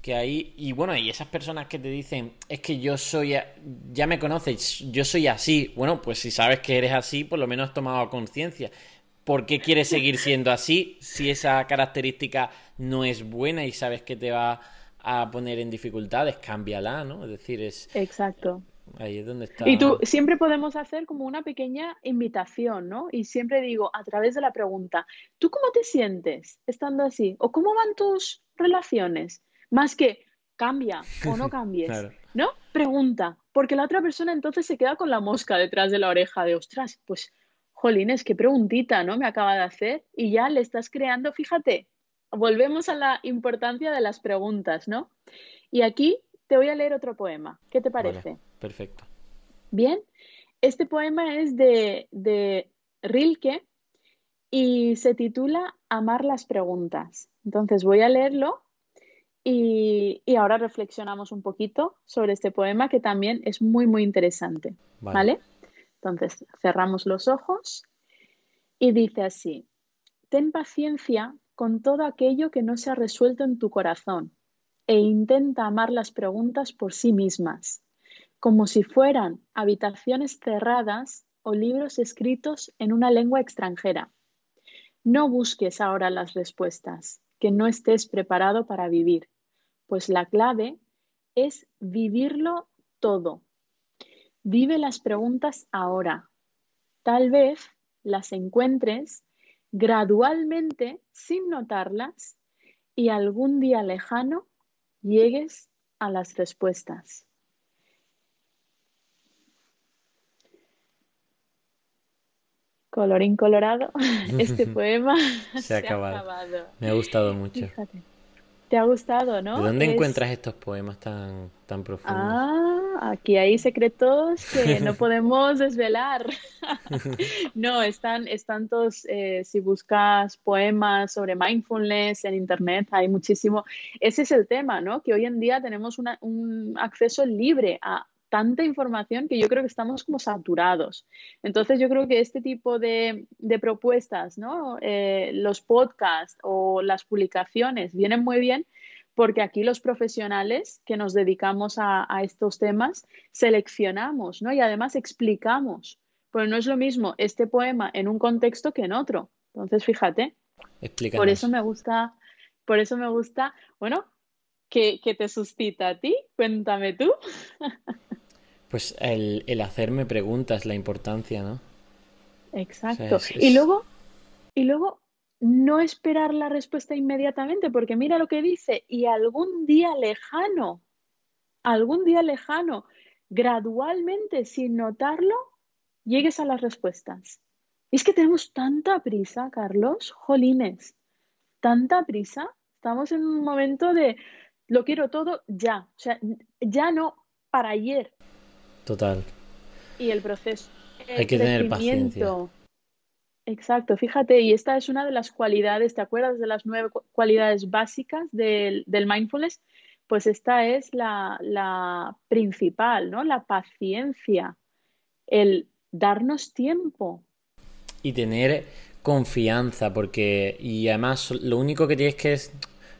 Speaker 1: que ahí, y bueno, y esas personas que te dicen, es que yo soy, ya me conoces, yo soy así, bueno, pues si sabes que eres así, por lo menos has tomado conciencia. ¿Por qué quieres seguir siendo así si esa característica no es buena y sabes que te va a poner en dificultades? Cámbiala, ¿no? Es decir, es...
Speaker 2: Exacto.
Speaker 1: Ahí es donde está.
Speaker 2: Y tú, siempre podemos hacer como una pequeña invitación, ¿no? Y siempre digo, a través de la pregunta, ¿tú cómo te sientes estando así? ¿O cómo van tus relaciones? Más que cambia o no *laughs* cambies, ¿no? Pregunta, porque la otra persona entonces se queda con la mosca detrás de la oreja de, ostras, pues jolines, qué preguntita, ¿no? Me acaba de hacer y ya le estás creando, fíjate, volvemos a la importancia de las preguntas, ¿no? Y aquí te voy a leer otro poema. ¿Qué te parece?
Speaker 1: perfecto.
Speaker 2: Bien, este poema es de, de Rilke y se titula Amar las preguntas. Entonces voy a leerlo y, ahora reflexionamos un poquito sobre este poema que también es muy, muy interesante. ¿Vale? Entonces, cerramos los ojos y dice así, ten paciencia con todo aquello que no se ha resuelto en tu corazón e intenta amar las preguntas por sí mismas. como si fueran habitaciones cerradas o libros escritos en una lengua extranjera. No busques ahora las respuestas, que no estés preparado para vivir, pues la clave es vivirlo todo. Vive las preguntas ahora. Tal vez las encuentres gradualmente sin notarlas y algún día lejano llegues a las respuestas. Colorín colorado, *laughs* este *laughs* poema
Speaker 1: se, ha, *laughs* acabado. Me ha gustado mucho.
Speaker 2: ¿Te ha gustado, no?
Speaker 1: ¿De dónde encuentras estos poemas tan, tan profundos?
Speaker 2: Ah, aquí hay secretos que no *laughs* podemos desvelar. *laughs* no, están, están todos, eh, si buscas poemas sobre mindfulness en Internet, hay muchísimo. Ese es el tema, ¿no? Que hoy en día tenemos un acceso libre a tanta información que yo creo que estamos como saturados. Entonces yo creo que este tipo de, propuestas, ¿no? Eh, los podcasts o las publicaciones vienen muy bien porque aquí los profesionales que nos dedicamos a, estos temas seleccionamos, ¿no? Y además explicamos, pues no es lo mismo este poema en un contexto que en otro. Entonces, fíjate. Por eso me gusta, por eso me gusta, bueno, que, que te suscita a ti. Cuéntame tú. *laughs*
Speaker 1: Pues el, hacerme preguntas, la importancia, ¿no?
Speaker 2: Exacto. Y luego, y luego no esperar la respuesta inmediatamente, porque mira lo que dice, y algún día lejano, algún día lejano, gradualmente, sin notarlo, llegues a las respuestas. es que tenemos tanta prisa, Carlos, jolines, tanta prisa. Estamos en un momento de lo quiero todo ya, o sea, ya no para ayer,
Speaker 1: Total.
Speaker 2: Y el proceso.
Speaker 1: Hay que tener paciencia.
Speaker 2: Exacto, fíjate, y esta es una de las cualidades, ¿te acuerdas de las nueve cualidades básicas del, mindfulness? Pues esta es la, la, principal, ¿no? La paciencia, el darnos tiempo.
Speaker 1: Y tener confianza, porque, y además lo único que tienes que es,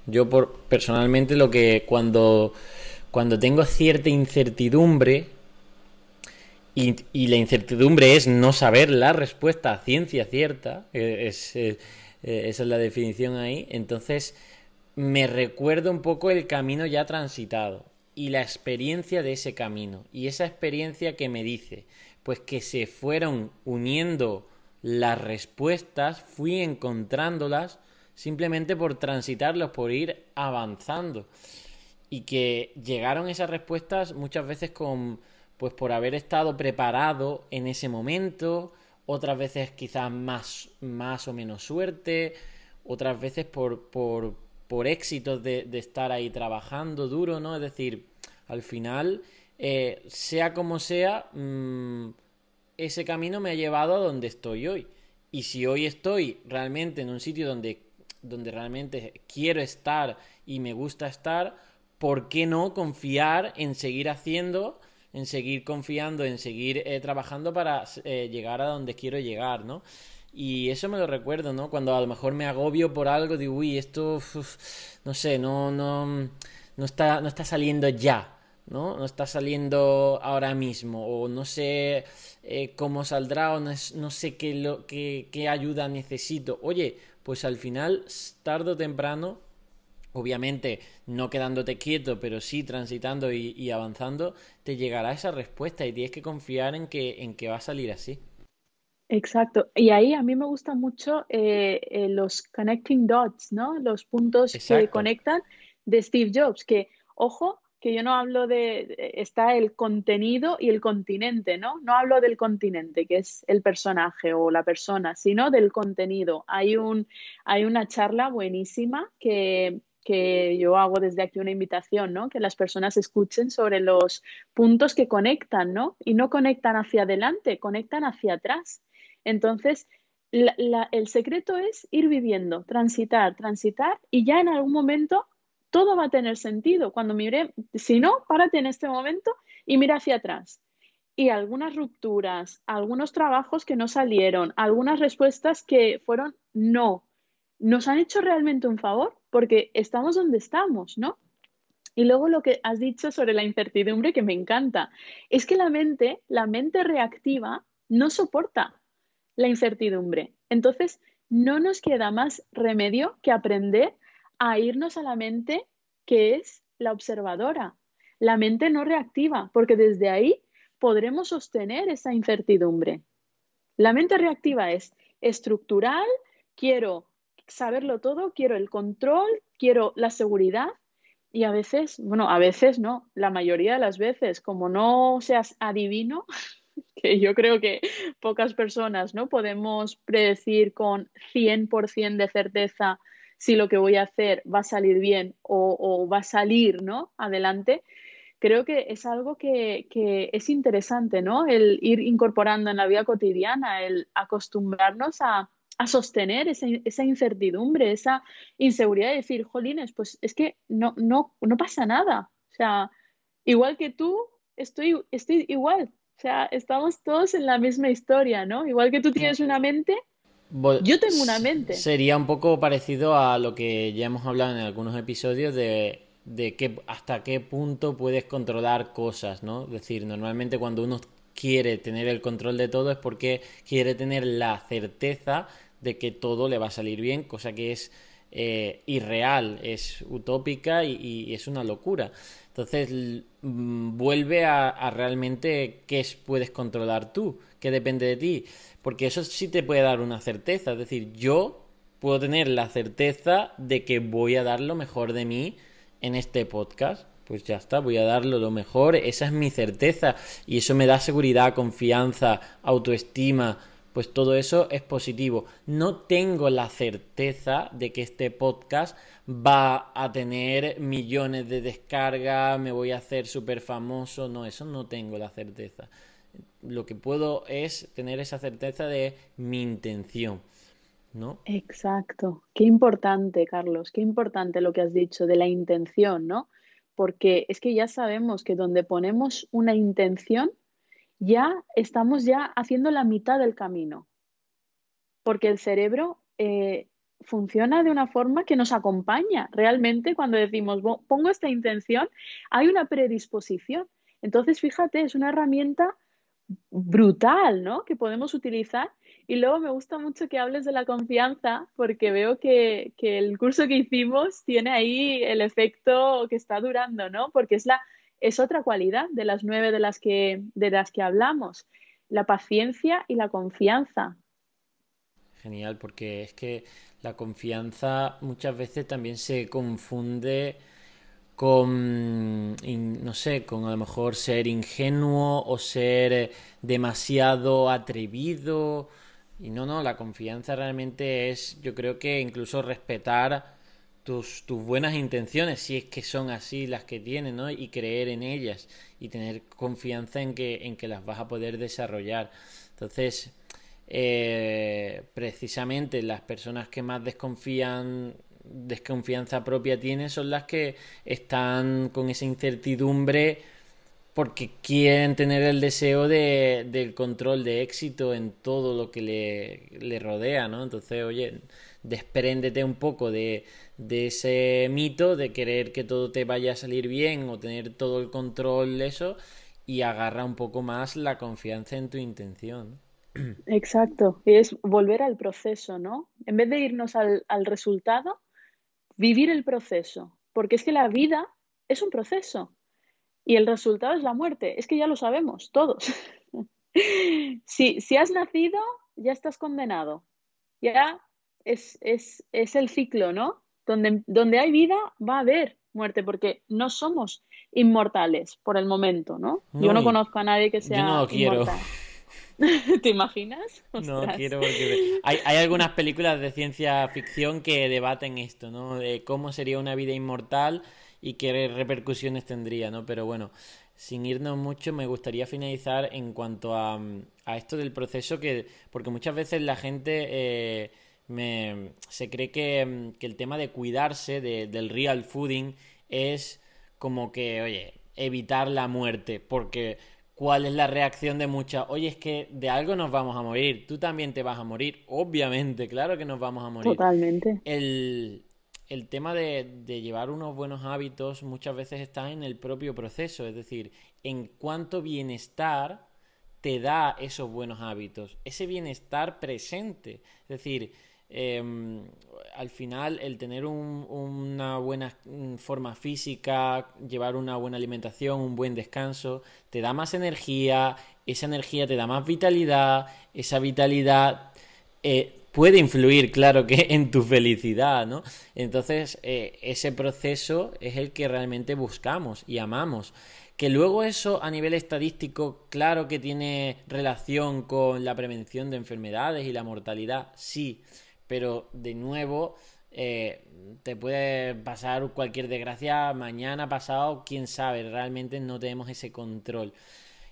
Speaker 1: yo por, personalmente lo que cuando, cuando tengo cierta incertidumbre, y, la incertidumbre es no saber la respuesta a ciencia cierta, eh, es, eh, eh, esa es la definición ahí, entonces me recuerdo un poco el camino ya transitado y la experiencia de ese camino y esa experiencia que me dice, pues que se fueron uniendo las respuestas, fui encontrándolas simplemente por transitarlos, por ir avanzando. Y que llegaron esas respuestas muchas veces con pues por haber estado preparado en ese momento, otras veces quizás más, más o menos suerte, otras veces por, por, por éxitos de, estar ahí trabajando duro, ¿no? Es decir, al final, eh, sea como sea, mm, ese camino me ha llevado a donde estoy hoy. Y si hoy estoy realmente en un sitio donde, donde realmente quiero estar y me gusta estar, ¿por qué no confiar en seguir haciendo en seguir confiando, en seguir eh, trabajando para eh, llegar a donde quiero llegar, ¿no? Y eso me lo recuerdo, ¿no? Cuando a lo mejor me agobio por algo, digo, uy, esto, no sé, no, no, no está, no está saliendo ya, ¿no? No está saliendo ahora mismo, o no sé eh, cómo saldrá, o no, no sé qué, lo, qué, qué ayuda necesito. Oye, pues al final, tarde o temprano, obviamente no quedándote quieto, pero sí transitando y, avanzando, te llegará esa respuesta y tienes que confiar en que, en que va a salir así.
Speaker 2: Exacto. Y ahí a mí me gustan mucho eh, eh, los connecting dots, ¿no? Los puntos que conectan de Steve Jobs, que, ojo, que yo no hablo de, está el contenido y el continente, ¿no? No hablo del continente, que es el personaje o la persona, sino del contenido. Hay, un, hay una charla buenísima que que yo hago desde aquí una invitación, ¿no? Que las personas escuchen sobre los puntos que conectan, ¿no? Y no conectan hacia adelante, conectan hacia atrás. Entonces, el secreto es ir viviendo, transitar, transitar y ya en algún momento todo va a tener sentido. Cuando mire, si no, párate en este momento y mira hacia atrás. Y algunas rupturas, algunos trabajos que no salieron, algunas respuestas que fueron no, ¿nos han hecho realmente un favor? Porque estamos donde estamos, ¿no? Y luego lo que has dicho sobre la incertidumbre que me encanta, es que la mente, la mente reactiva, no soporta la incertidumbre. Entonces, no nos queda más remedio que aprender a irnos a la mente que es la observadora, la mente no reactiva, porque desde ahí podremos sostener esa incertidumbre. La mente reactiva es estructural, quiero saberlo todo, quiero el control, quiero la seguridad y a veces, bueno, a veces no, la mayoría de las veces, como no seas adivino, *laughs* que yo creo que pocas personas no podemos predecir con 100% de certeza si lo que voy a hacer va a salir bien o, va a salir ¿no? adelante, creo que es algo que, es interesante, ¿no? El ir incorporando en la vida cotidiana, el acostumbrarnos a, sostener esa, esa, incertidumbre, esa inseguridad de decir, jolines, pues es que no, no, no pasa nada. O sea, igual que tú, estoy, estoy igual. O sea, estamos todos en la misma historia, ¿no? Igual que tú tienes una mente, yo tengo una mente.
Speaker 1: Sería un poco parecido a lo que ya hemos hablado en algunos episodios de, de hasta qué punto puedes controlar cosas, ¿no? Es decir, normalmente cuando uno quiere tener el control de todo es porque quiere tener la certeza de que todo le va a salir bien, cosa que es eh, irreal, es utópica y, es una locura. Entonces mm, vuelve a, a realmente qué puedes controlar tú, qué depende de ti. Porque eso sí te puede dar una certeza. Es decir, yo puedo tener la certeza de que voy a dar lo mejor de mí en este podcast. Pues ya está, voy a darlo lo mejor. Esa es mi certeza. Y eso me da seguridad, confianza, autoestima. Pues todo eso es positivo. No tengo la certeza de que este podcast va a tener millones de descargas, me voy a hacer súper famoso. No, eso no tengo la certeza lo que puedo es tener esa certeza de mi intención, ¿no?
Speaker 2: Exacto. Qué importante, Carlos, qué importante lo que has dicho de la intención, ¿no? Porque es que ya sabemos que donde ponemos una intención, ya estamos ya haciendo la mitad del camino. Porque el cerebro eh, funciona de una forma que nos acompaña. Realmente cuando decimos, pongo esta intención, hay una predisposición. Entonces, fíjate, es una herramienta brutal, ¿no? Que podemos utilizar. Y luego me gusta mucho que hables de la confianza, porque veo que, el curso que hicimos tiene ahí el efecto que está durando, ¿no? Porque es la, es otra cualidad de las nueve de las que, de las que hablamos. La paciencia y la confianza.
Speaker 1: Genial, porque es que la confianza muchas veces también se confunde con, no sé, con a lo mejor ser ingenuo o ser demasiado atrevido. Y no, no, la confianza realmente es, yo creo que incluso respetar tus, tus buenas intenciones, si es que son así las que tienes, ¿no? Y creer en ellas y tener confianza en que, en que las vas a poder desarrollar. Entonces, eh, precisamente las personas que más desconfían desconfianza propia tienen son las que están con esa incertidumbre porque quieren tener el deseo de, del control de éxito en todo lo que le, le, rodea, ¿no? Entonces, oye, despréndete un poco de, de ese mito de querer que todo te vaya a salir bien o tener todo el control eso y agarra un poco más la confianza en tu intención.
Speaker 2: Exacto, es volver al proceso, ¿no? En vez de irnos al, al resultado, vivir el proceso, porque es que la vida es un proceso y el resultado es la muerte, es que ya lo sabemos todos. *laughs* si, si has nacido, ya estás condenado, ya es, es, es el ciclo, ¿no? Donde, donde, hay vida va a haber muerte, porque no somos inmortales por el momento, ¿no? yo no conozco a nadie que sea yo no quiero. *laughs* ¿Te imaginas?
Speaker 1: No quiero porque hay, hay, algunas películas de ciencia ficción que debaten esto, ¿no? De cómo sería una vida inmortal y qué repercusiones tendría, ¿no? Pero bueno, sin irnos mucho, me gustaría finalizar en cuanto a, a esto del proceso que, porque muchas veces la gente eh, me, se cree que, que, el tema de cuidarse de, del real fooding es como que, oye, evitar la muerte, porque cuál es la reacción de muchas. Oye, es que de algo nos vamos a morir. Tú también te vas a morir. Obviamente, claro que nos vamos a morir.
Speaker 2: Totalmente.
Speaker 1: El, el tema de, llevar unos buenos hábitos muchas veces está en el propio proceso, es decir, en cuánto bienestar te da esos buenos hábitos, ese bienestar presente, es decir, em, al final el tener una buena mm, forma física, llevar una buena alimentación, un buen descanso, te da más energía, esa energía te da más vitalidad, esa vitalidad eh, puede influir, claro que *laughs* en tu felicidad, ¿no? Entonces, eh, ese proceso es el que realmente buscamos y amamos. Que luego eso a nivel estadístico, claro que tiene relación con la prevención de enfermedades y la mortalidad, sí, pero de nuevo eh, te puede pasar cualquier desgracia mañana, pasado, quién sabe, realmente no tenemos ese control.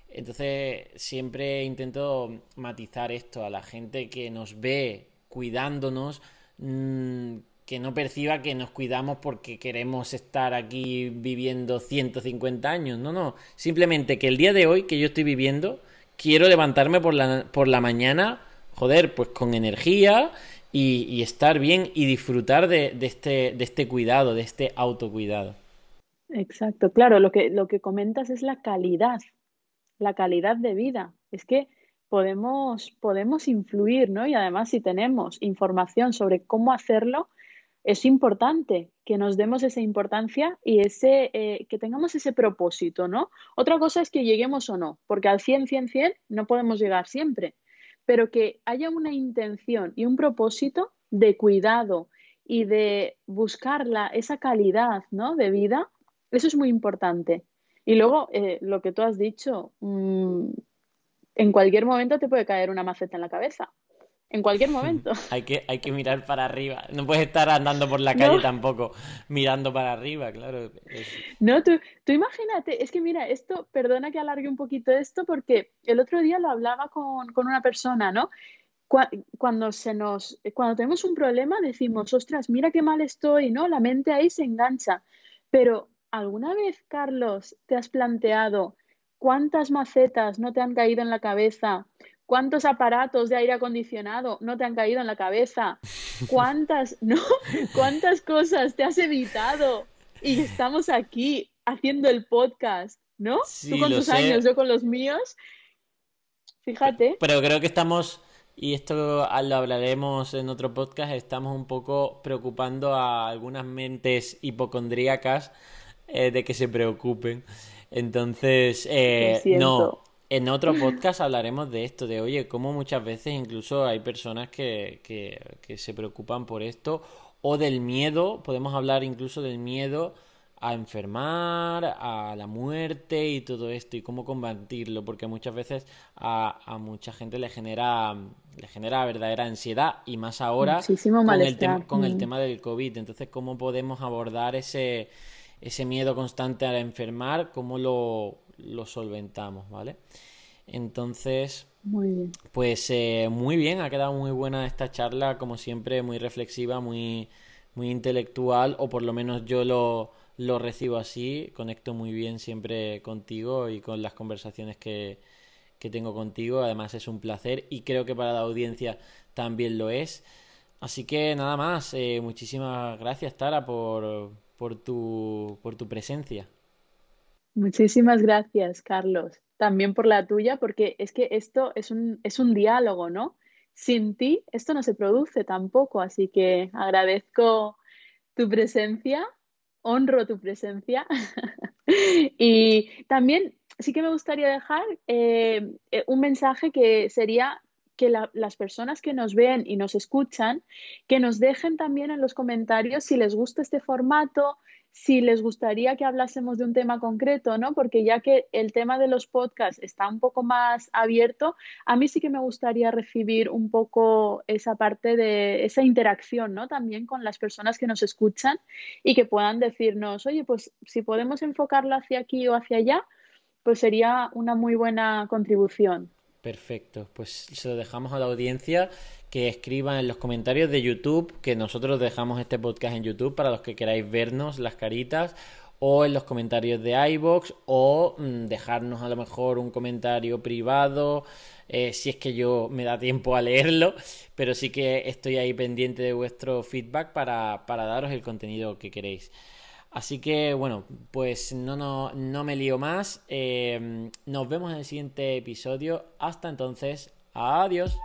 Speaker 1: Entonces siempre intento matizar esto a la gente que nos ve cuidándonos, mm, que no perciba que nos cuidamos porque queremos estar aquí viviendo 150 años. No, no. Simplemente que el día de hoy que yo estoy viviendo, quiero levantarme por la, por la mañana, joder, pues con energía y, estar bien y disfrutar de, este, de este cuidado, de este autocuidado.
Speaker 2: Exacto, claro, lo que, lo que comentas es la calidad, la calidad de vida. Es que podemos, podemos influir, ¿no? Y además si tenemos información sobre cómo hacerlo, es importante que nos demos esa importancia y ese, eh, que tengamos ese propósito, ¿no? Otra cosa es que lleguemos o no, porque al 100, 100, 100 no podemos llegar siempre, pero que haya una intención y un propósito de cuidado y de buscar esa calidad, ¿no? De vida, eso es muy importante. Y luego, eh, lo que tú has dicho, mmm, en cualquier momento te puede caer una maceta en la cabeza. En cualquier *laughs* momento.
Speaker 1: hay, que, hay que mirar para arriba. No puedes estar andando por la calle tampoco mirando para arriba, claro.
Speaker 2: No, tú, tú imagínate, es que mira, esto, perdona que alargue un poquito esto, porque el otro día lo hablaba con, con una persona, ¿no? Cuando, se nos, cuando tenemos un problema decimos, ostras, mira qué mal estoy, ¿no? La mente ahí se engancha. Pero, ¿alguna vez, Carlos, te has planteado ¿Cuántas macetas no te han caído en la cabeza? ¿Cuántos aparatos de aire acondicionado no te han caído en la cabeza? ¿Cuántas, *laughs* no? ¿Cuántas cosas te has evitado? Y estamos aquí haciendo el podcast, ¿no? Tú con tus años, yo con los míos. Fíjate.
Speaker 1: Pero creo que estamos, y esto lo hablaremos en otro podcast, estamos un poco preocupando a algunas mentes hipocondríacas eh, de que se preocupen. Entonces, eh, no, en otro podcast hablaremos de esto, de oye, cómo muchas veces incluso hay personas que, que, se preocupan por esto, o del miedo, podemos hablar incluso del miedo a enfermar, a la muerte y todo esto, y cómo combatirlo, porque muchas veces a, a mucha gente le genera, le genera verdadera ansiedad, y más ahora con el, con el mm. tema del COVID. Entonces, ¿cómo podemos abordar ese ese miedo constante a enfermar, cómo lo, solventamos, ¿vale? Entonces, pues eh, muy bien, ha quedado muy buena esta charla, como siempre, muy reflexiva, muy, muy intelectual, o por lo menos yo lo, lo recibo así, conecto muy bien siempre contigo y con las conversaciones que, que tengo contigo, además es un placer y creo que para la audiencia también lo es. Así que nada más, eh, muchísimas gracias Tara por, por tu, por tu presencia.
Speaker 2: Muchísimas gracias, Carlos. También por la tuya, porque es que esto es un, es un diálogo, ¿no? Sin ti esto no se produce tampoco, así que agradezco tu presencia, honro tu presencia *laughs* y también sí que me gustaría dejar eh, eh, un mensaje que sería que las personas que nos ven y nos escuchan, que nos dejen también en los comentarios si les gusta este formato, si les gustaría que hablásemos de un tema concreto, ¿no? Porque ya que el tema de los podcasts está un poco más abierto, a mí sí que me gustaría recibir un poco esa parte de esa interacción, ¿no? También con las personas que nos escuchan y que puedan decirnos, oye, pues si podemos enfocarlo hacia aquí o hacia allá, pues sería una muy buena contribución.
Speaker 1: Perfecto, pues se lo dejamos a la audiencia que escriban en los comentarios de YouTube, que nosotros dejamos este podcast en YouTube para los que queráis vernos las caritas, o en los comentarios de iBox, o mm, dejarnos a lo mejor un comentario privado eh, si es que yo me da tiempo a leerlo, pero sí que estoy ahí pendiente de vuestro feedback para, para daros el contenido que queréis. Así que bueno, pues no, no, no me lío más. Eh, nos vemos en el siguiente episodio. Hasta entonces, adiós.